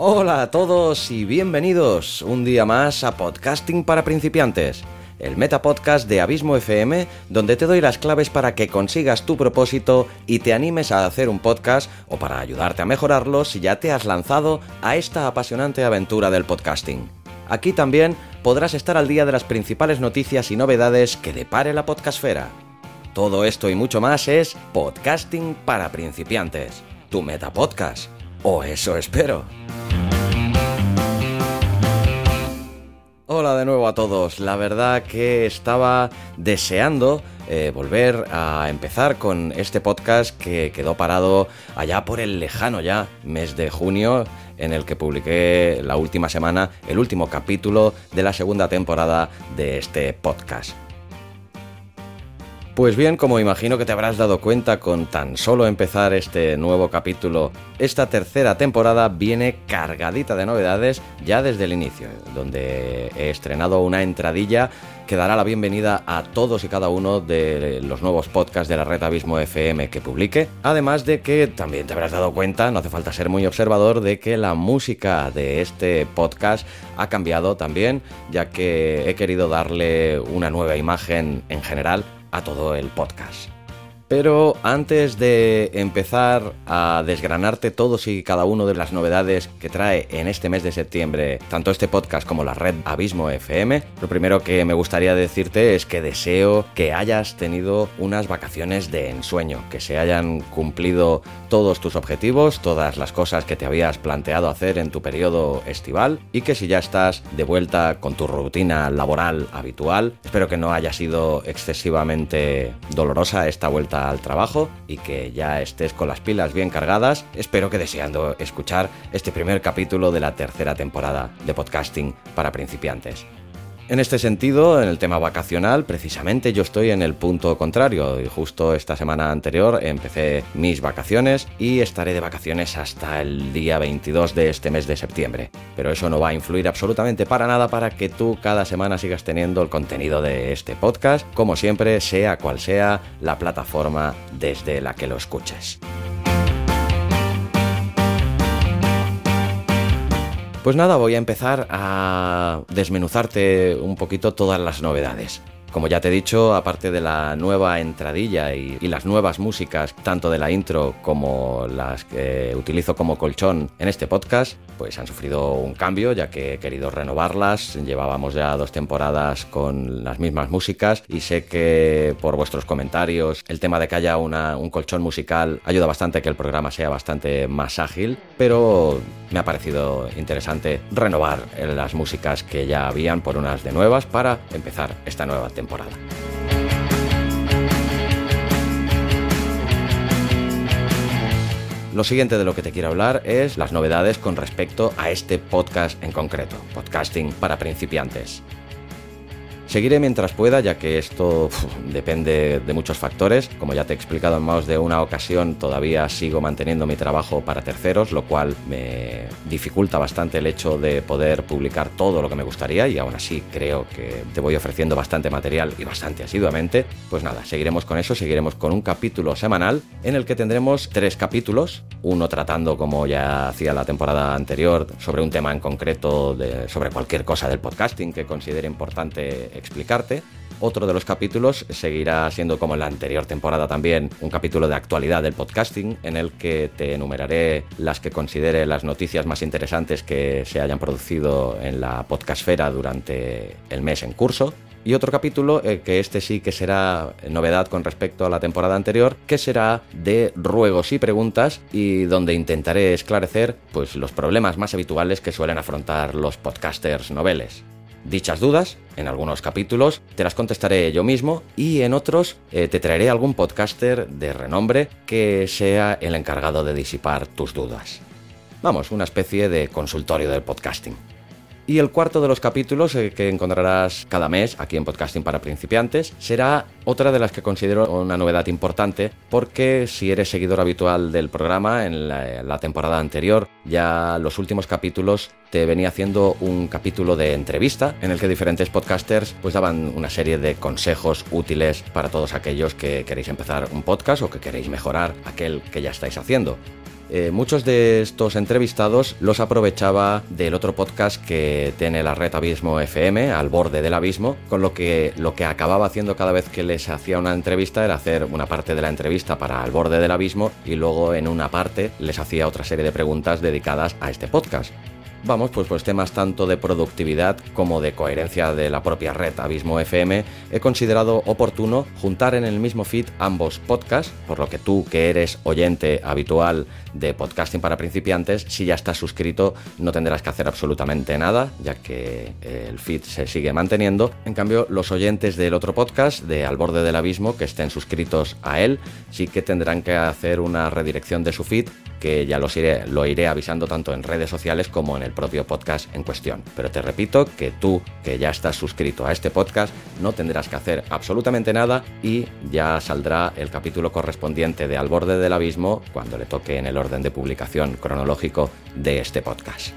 Hola a todos y bienvenidos un día más a Podcasting para principiantes, el metapodcast de Abismo FM, donde te doy las claves para que consigas tu propósito y te animes a hacer un podcast o para ayudarte a mejorarlo si ya te has lanzado a esta apasionante aventura del podcasting. Aquí también podrás estar al día de las principales noticias y novedades que depare la podcastfera. Todo esto y mucho más es Podcasting para principiantes, tu metapodcast. O eso espero. Hola de nuevo a todos. La verdad que estaba deseando eh, volver a empezar con este podcast que quedó parado allá por el lejano ya mes de junio en el que publiqué la última semana el último capítulo de la segunda temporada de este podcast. Pues bien, como imagino que te habrás dado cuenta con tan solo empezar este nuevo capítulo, esta tercera temporada viene cargadita de novedades ya desde el inicio, donde he estrenado una entradilla que dará la bienvenida a todos y cada uno de los nuevos podcasts de la red Abismo FM que publique. Además de que también te habrás dado cuenta, no hace falta ser muy observador, de que la música de este podcast ha cambiado también, ya que he querido darle una nueva imagen en general a todo el podcast. Pero antes de empezar a desgranarte todos y cada uno de las novedades que trae en este mes de septiembre, tanto este podcast como la red Abismo FM, lo primero que me gustaría decirte es que deseo que hayas tenido unas vacaciones de ensueño, que se hayan cumplido todos tus objetivos, todas las cosas que te habías planteado hacer en tu periodo estival y que si ya estás de vuelta con tu rutina laboral habitual, espero que no haya sido excesivamente dolorosa esta vuelta al trabajo y que ya estés con las pilas bien cargadas. Espero que deseando escuchar este primer capítulo de la tercera temporada de podcasting para principiantes. En este sentido, en el tema vacacional, precisamente yo estoy en el punto contrario y justo esta semana anterior empecé mis vacaciones y estaré de vacaciones hasta el día 22 de este mes de septiembre. Pero eso no va a influir absolutamente para nada para que tú cada semana sigas teniendo el contenido de este podcast, como siempre, sea cual sea la plataforma desde la que lo escuches. Pues nada, voy a empezar a desmenuzarte un poquito todas las novedades. Como ya te he dicho, aparte de la nueva entradilla y, las nuevas músicas, tanto de la intro como las que utilizo como colchón en este podcast, pues han sufrido un cambio ya que he querido renovarlas. Llevábamos ya dos temporadas con las mismas músicas y sé que por vuestros comentarios el tema de que haya un colchón musical ayuda bastante a que el programa sea bastante más ágil, pero me ha parecido interesante renovar las músicas que ya habían por unas de nuevas para empezar esta nueva temporada. Lo siguiente de lo que te quiero hablar es las novedades con respecto a este podcast en concreto, podcasting para principiantes. Seguiré mientras pueda, ya que esto depende de muchos factores. Como ya te he explicado en más de una ocasión, todavía sigo manteniendo mi trabajo para terceros, lo cual me dificulta bastante el hecho de poder publicar todo lo que me gustaría y aún así creo que te voy ofreciendo bastante material y bastante asiduamente. Pues nada, seguiremos con eso, seguiremos con un capítulo semanal en el que tendremos tres capítulos, uno tratando como ya hacía la temporada anterior sobre un tema en concreto, sobre cualquier cosa del podcasting que considere importante explicarte. Otro de los capítulos seguirá siendo como en la anterior temporada también un capítulo de actualidad del podcasting en el que te enumeraré las que considere las noticias más interesantes que se hayan producido en la podcastfera durante el mes en curso. Y otro capítulo, eh, que este sí que será novedad con respecto a la temporada anterior, que será de ruegos y preguntas y donde intentaré esclarecer pues, los problemas más habituales que suelen afrontar los podcasters noveles. Dichas dudas, en algunos capítulos, te las contestaré yo mismo y en otros eh, te traeré algún podcaster de renombre que sea el encargado de disipar tus dudas. Vamos, una especie de consultorio del podcasting. Y el cuarto de los capítulos eh, que encontrarás cada mes aquí en Podcasting para Principiantes será otra de las que considero una novedad importante porque si eres seguidor habitual del programa en la, temporada anterior, ya los últimos capítulos te venía haciendo un capítulo de entrevista en el que diferentes podcasters pues daban una serie de consejos útiles para todos aquellos que queréis empezar un podcast o que queréis mejorar aquel que ya estáis haciendo. Eh, muchos de estos entrevistados los aprovechaba del otro podcast que tiene la red Abismo FM, al borde del abismo, con lo que lo que acababa haciendo cada vez que les hacía una entrevista era hacer una parte de la entrevista para al borde del abismo y luego en una parte les hacía otra serie de preguntas dedicadas a este podcast. Vamos, pues pues temas tanto de productividad como de coherencia de la propia red Abismo FM, he considerado oportuno juntar en el mismo feed ambos podcasts, por lo que tú que eres oyente habitual de podcasting para principiantes, si ya estás suscrito no tendrás que hacer absolutamente nada, ya que el feed se sigue manteniendo. En cambio, los oyentes del otro podcast, de Al borde del abismo, que estén suscritos a él, sí que tendrán que hacer una redirección de su feed que ya iré, lo iré avisando tanto en redes sociales como en el propio podcast en cuestión. Pero te repito que tú, que ya estás suscrito a este podcast, no tendrás que hacer absolutamente nada y ya saldrá el capítulo correspondiente de Al borde del abismo cuando le toque en el orden de publicación cronológico de este podcast.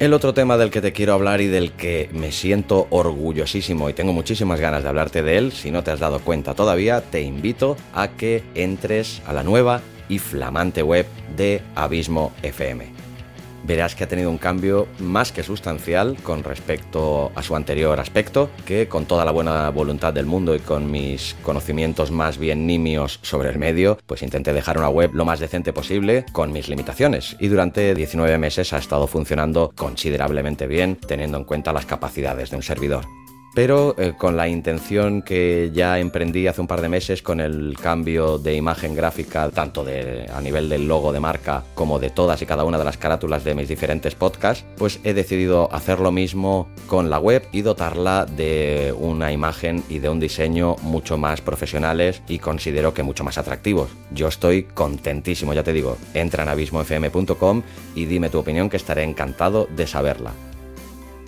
El otro tema del que te quiero hablar y del que me siento orgullosísimo y tengo muchísimas ganas de hablarte de él, si no te has dado cuenta todavía, te invito a que entres a la nueva y flamante web de Abismo FM verás que ha tenido un cambio más que sustancial con respecto a su anterior aspecto, que con toda la buena voluntad del mundo y con mis conocimientos más bien nimios sobre el medio, pues intenté dejar una web lo más decente posible con mis limitaciones. Y durante 19 meses ha estado funcionando considerablemente bien teniendo en cuenta las capacidades de un servidor pero eh, con la intención que ya emprendí hace un par de meses con el cambio de imagen gráfica, tanto de, a nivel del logo de marca como de todas y cada una de las carátulas de mis diferentes podcasts, pues he decidido hacer lo mismo con la web y dotarla de una imagen y de un diseño mucho más profesionales y considero que mucho más atractivos. Yo estoy contentísimo, ya te digo, entra en abismofm.com y dime tu opinión que estaré encantado de saberla.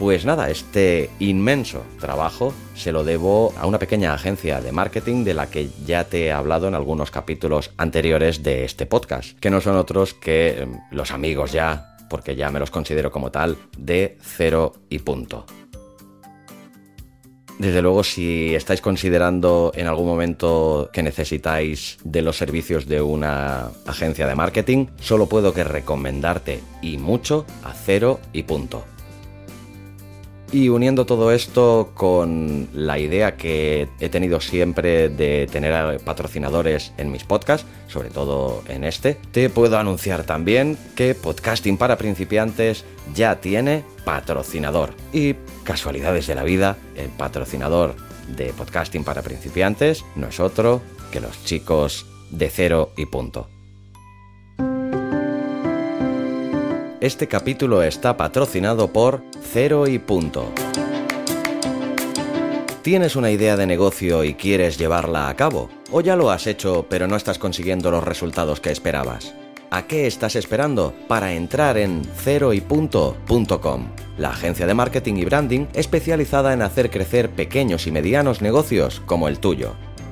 Pues nada, este inmenso trabajo se lo debo a una pequeña agencia de marketing de la que ya te he hablado en algunos capítulos anteriores de este podcast, que no son otros que em, los amigos ya, porque ya me los considero como tal, de cero y punto. Desde luego, si estáis considerando en algún momento que necesitáis de los servicios de una agencia de marketing, solo puedo que recomendarte y mucho a cero y punto. Y uniendo todo esto con la idea que he tenido siempre de tener patrocinadores en mis podcasts, sobre todo en este, te puedo anunciar también que Podcasting para principiantes ya tiene patrocinador. Y casualidades de la vida, el patrocinador de Podcasting para principiantes no es otro que los chicos de cero y punto. Este capítulo está patrocinado por Cero y Punto. ¿Tienes una idea de negocio y quieres llevarla a cabo? ¿O ya lo has hecho pero no estás consiguiendo los resultados que esperabas? ¿A qué estás esperando para entrar en ceroypunto.com? La agencia de marketing y branding especializada en hacer crecer pequeños y medianos negocios como el tuyo.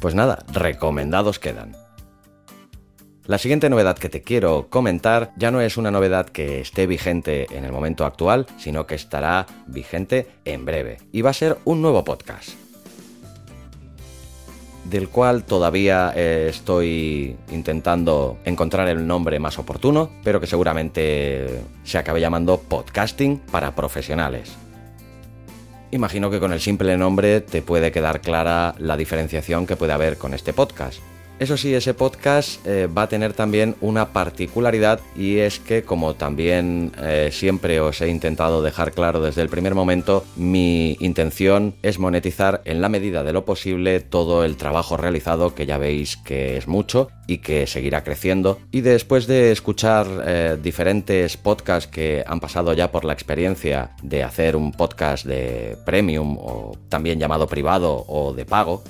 Pues nada, recomendados quedan. La siguiente novedad que te quiero comentar ya no es una novedad que esté vigente en el momento actual, sino que estará vigente en breve. Y va a ser un nuevo podcast. Del cual todavía estoy intentando encontrar el nombre más oportuno, pero que seguramente se acabe llamando Podcasting para Profesionales. Imagino que con el simple nombre te puede quedar clara la diferenciación que puede haber con este podcast. Eso sí, ese podcast eh, va a tener también una particularidad y es que como también eh, siempre os he intentado dejar claro desde el primer momento, mi intención es monetizar en la medida de lo posible todo el trabajo realizado que ya veis que es mucho y que seguirá creciendo. Y después de escuchar eh, diferentes podcasts que han pasado ya por la experiencia de hacer un podcast de premium o también llamado privado o de pago,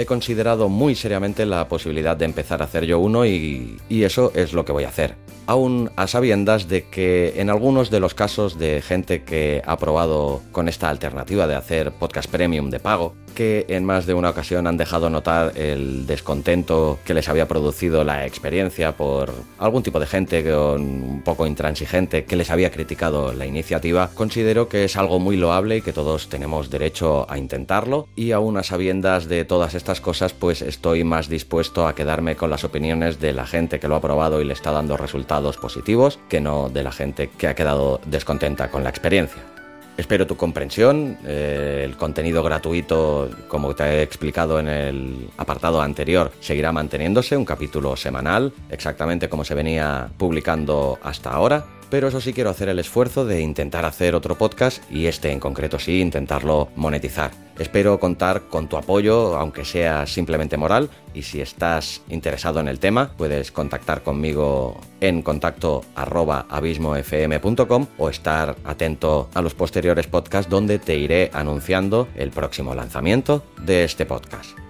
he considerado muy seriamente la posibilidad de empezar a hacer yo uno y, eso es lo que voy a hacer. Aún a sabiendas de que en algunos de los casos de gente que ha probado con esta alternativa de hacer podcast premium de pago, que en más de una ocasión han dejado notar el descontento que les había producido la experiencia por algún tipo de gente un poco intransigente que les había criticado la iniciativa, considero que es algo muy loable y que todos tenemos derecho a intentarlo y aún a sabiendas de todas estas cosas pues estoy más dispuesto a quedarme con las opiniones de la gente que lo ha probado y le está dando resultados positivos que no de la gente que ha quedado descontenta con la experiencia. Espero tu comprensión. Eh, el contenido gratuito, como te he explicado en el apartado anterior, seguirá manteniéndose, un capítulo semanal, exactamente como se venía publicando hasta ahora pero eso sí quiero hacer el esfuerzo de intentar hacer otro podcast y este en concreto sí, intentarlo monetizar. Espero contar con tu apoyo, aunque sea simplemente moral, y si estás interesado en el tema, puedes contactar conmigo en contacto abismofm.com o estar atento a los posteriores podcasts donde te iré anunciando el próximo lanzamiento de este podcast.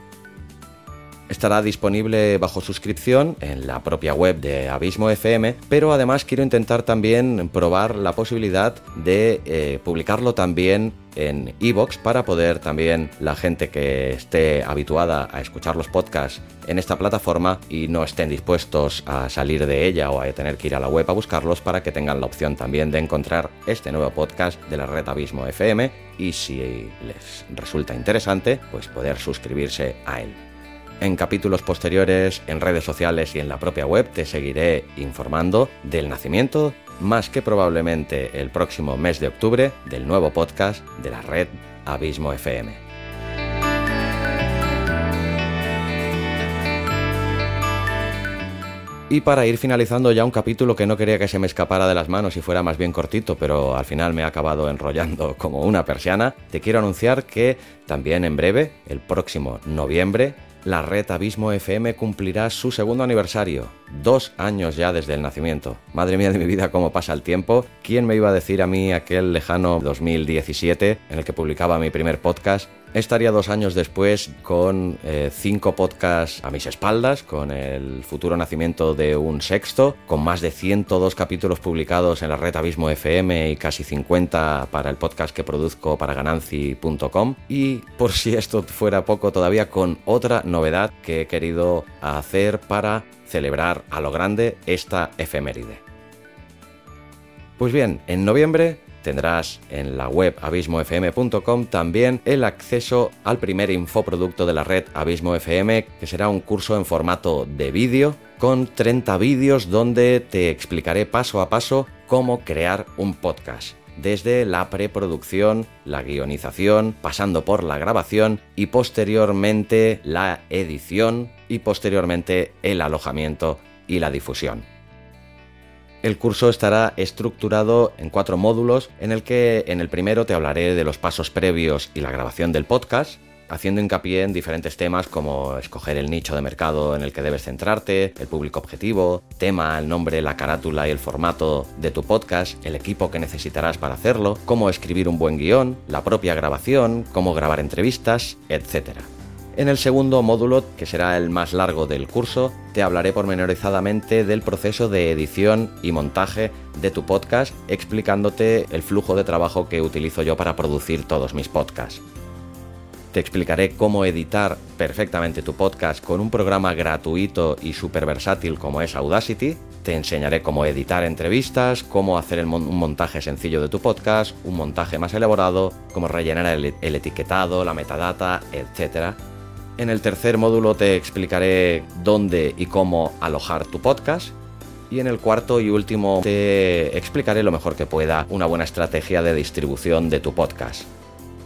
Estará disponible bajo suscripción en la propia web de Abismo FM, pero además quiero intentar también probar la posibilidad de eh, publicarlo también en iVoox para poder también la gente que esté habituada a escuchar los podcasts en esta plataforma y no estén dispuestos a salir de ella o a tener que ir a la web a buscarlos para que tengan la opción también de encontrar este nuevo podcast de la red Abismo FM y si les resulta interesante pues poder suscribirse a él. En capítulos posteriores, en redes sociales y en la propia web te seguiré informando del nacimiento, más que probablemente el próximo mes de octubre, del nuevo podcast de la red Abismo FM. Y para ir finalizando ya un capítulo que no quería que se me escapara de las manos y fuera más bien cortito, pero al final me ha acabado enrollando como una persiana, te quiero anunciar que también en breve, el próximo noviembre, la red Abismo FM cumplirá su segundo aniversario, dos años ya desde el nacimiento. Madre mía de mi vida, cómo pasa el tiempo. ¿Quién me iba a decir a mí aquel lejano 2017 en el que publicaba mi primer podcast Estaría dos años después con eh, cinco podcasts a mis espaldas, con el futuro nacimiento de un sexto, con más de 102 capítulos publicados en la red Abismo FM y casi 50 para el podcast que produzco para gananci.com. Y por si esto fuera poco, todavía con otra novedad que he querido hacer para celebrar a lo grande esta efeméride. Pues bien, en noviembre Tendrás en la web abismofm.com también el acceso al primer infoproducto de la red Abismo FM, que será un curso en formato de vídeo con 30 vídeos donde te explicaré paso a paso cómo crear un podcast desde la preproducción, la guionización, pasando por la grabación y posteriormente la edición y posteriormente el alojamiento y la difusión. El curso estará estructurado en cuatro módulos, en el que en el primero te hablaré de los pasos previos y la grabación del podcast, haciendo hincapié en diferentes temas como escoger el nicho de mercado en el que debes centrarte, el público objetivo, tema, el nombre, la carátula y el formato de tu podcast, el equipo que necesitarás para hacerlo, cómo escribir un buen guion, la propia grabación, cómo grabar entrevistas, etc. En el segundo módulo, que será el más largo del curso, te hablaré pormenorizadamente del proceso de edición y montaje de tu podcast, explicándote el flujo de trabajo que utilizo yo para producir todos mis podcasts. Te explicaré cómo editar perfectamente tu podcast con un programa gratuito y súper versátil como es Audacity. Te enseñaré cómo editar entrevistas, cómo hacer un montaje sencillo de tu podcast, un montaje más elaborado, cómo rellenar el, el etiquetado, la metadata, etc en el tercer módulo te explicaré dónde y cómo alojar tu podcast. Y en el cuarto y último te explicaré lo mejor que pueda una buena estrategia de distribución de tu podcast.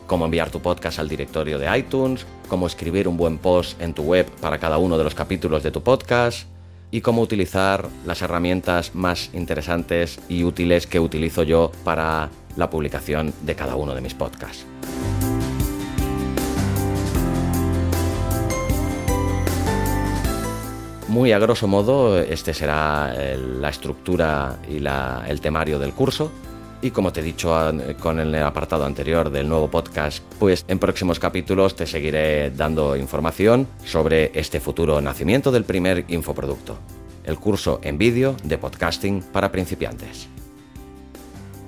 cómo enviar tu podcast al directorio de iTunes, cómo escribir un buen post en tu web para cada uno de los capítulos de tu podcast y cómo utilizar las herramientas más interesantes y útiles que utilizo yo para la publicación de cada uno de mis podcasts. Muy a grosso modo, este será la estructura y el temario del curso. Y como te he dicho con el apartado anterior del nuevo podcast, pues en próximos capítulos te seguiré dando información sobre este futuro nacimiento del primer infoproducto, el curso en vídeo de podcasting para principiantes.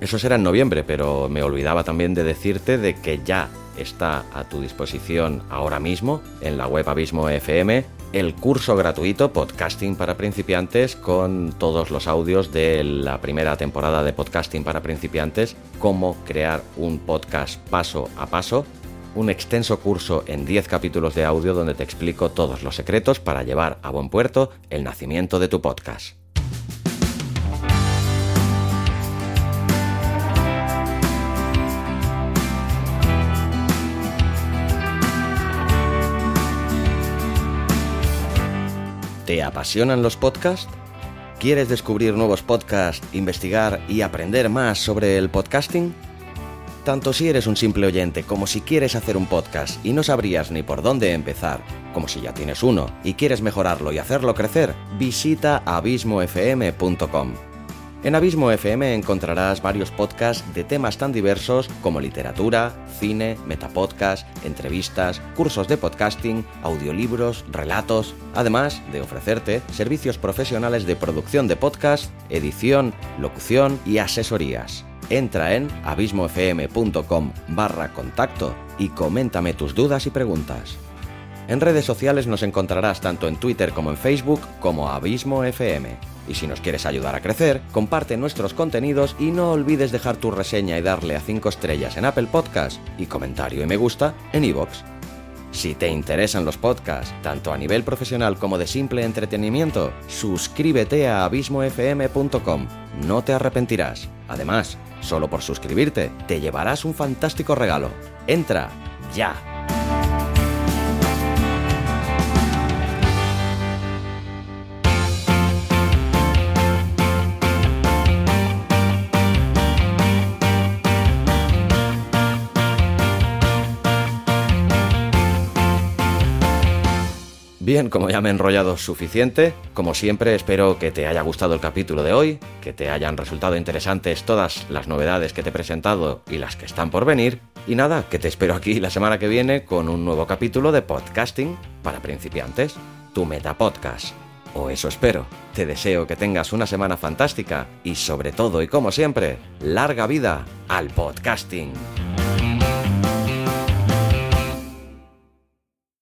Eso será en noviembre, pero me olvidaba también de decirte de que ya está a tu disposición ahora mismo en la web Abismo FM el curso gratuito Podcasting para principiantes con todos los audios de la primera temporada de Podcasting para principiantes, cómo crear un podcast paso a paso, un extenso curso en 10 capítulos de audio donde te explico todos los secretos para llevar a buen puerto el nacimiento de tu podcast. ¿Te apasionan los podcasts? ¿Quieres descubrir nuevos podcasts, investigar y aprender más sobre el podcasting? Tanto si eres un simple oyente como si quieres hacer un podcast y no sabrías ni por dónde empezar, como si ya tienes uno y quieres mejorarlo y hacerlo crecer, visita abismofm.com. En Abismo FM encontrarás varios podcasts de temas tan diversos como literatura, cine, metapodcast, entrevistas, cursos de podcasting, audiolibros, relatos, además de ofrecerte servicios profesionales de producción de podcast, edición, locución y asesorías. Entra en abismofm.com barra contacto y coméntame tus dudas y preguntas. En redes sociales nos encontrarás tanto en Twitter como en Facebook como Abismo FM. Y si nos quieres ayudar a crecer, comparte nuestros contenidos y no olvides dejar tu reseña y darle a 5 estrellas en Apple Podcast y comentario y me gusta en iVoox. Si te interesan los podcasts, tanto a nivel profesional como de simple entretenimiento, suscríbete a abismofm.com. No te arrepentirás. Además, solo por suscribirte, te llevarás un fantástico regalo. Entra ya. Bien, como ya me he enrollado suficiente, como siempre espero que te haya gustado el capítulo de hoy, que te hayan resultado interesantes todas las novedades que te he presentado y las que están por venir, y nada, que te espero aquí la semana que viene con un nuevo capítulo de podcasting para principiantes, tu meta podcast. O eso espero. Te deseo que tengas una semana fantástica y sobre todo y como siempre, larga vida al podcasting.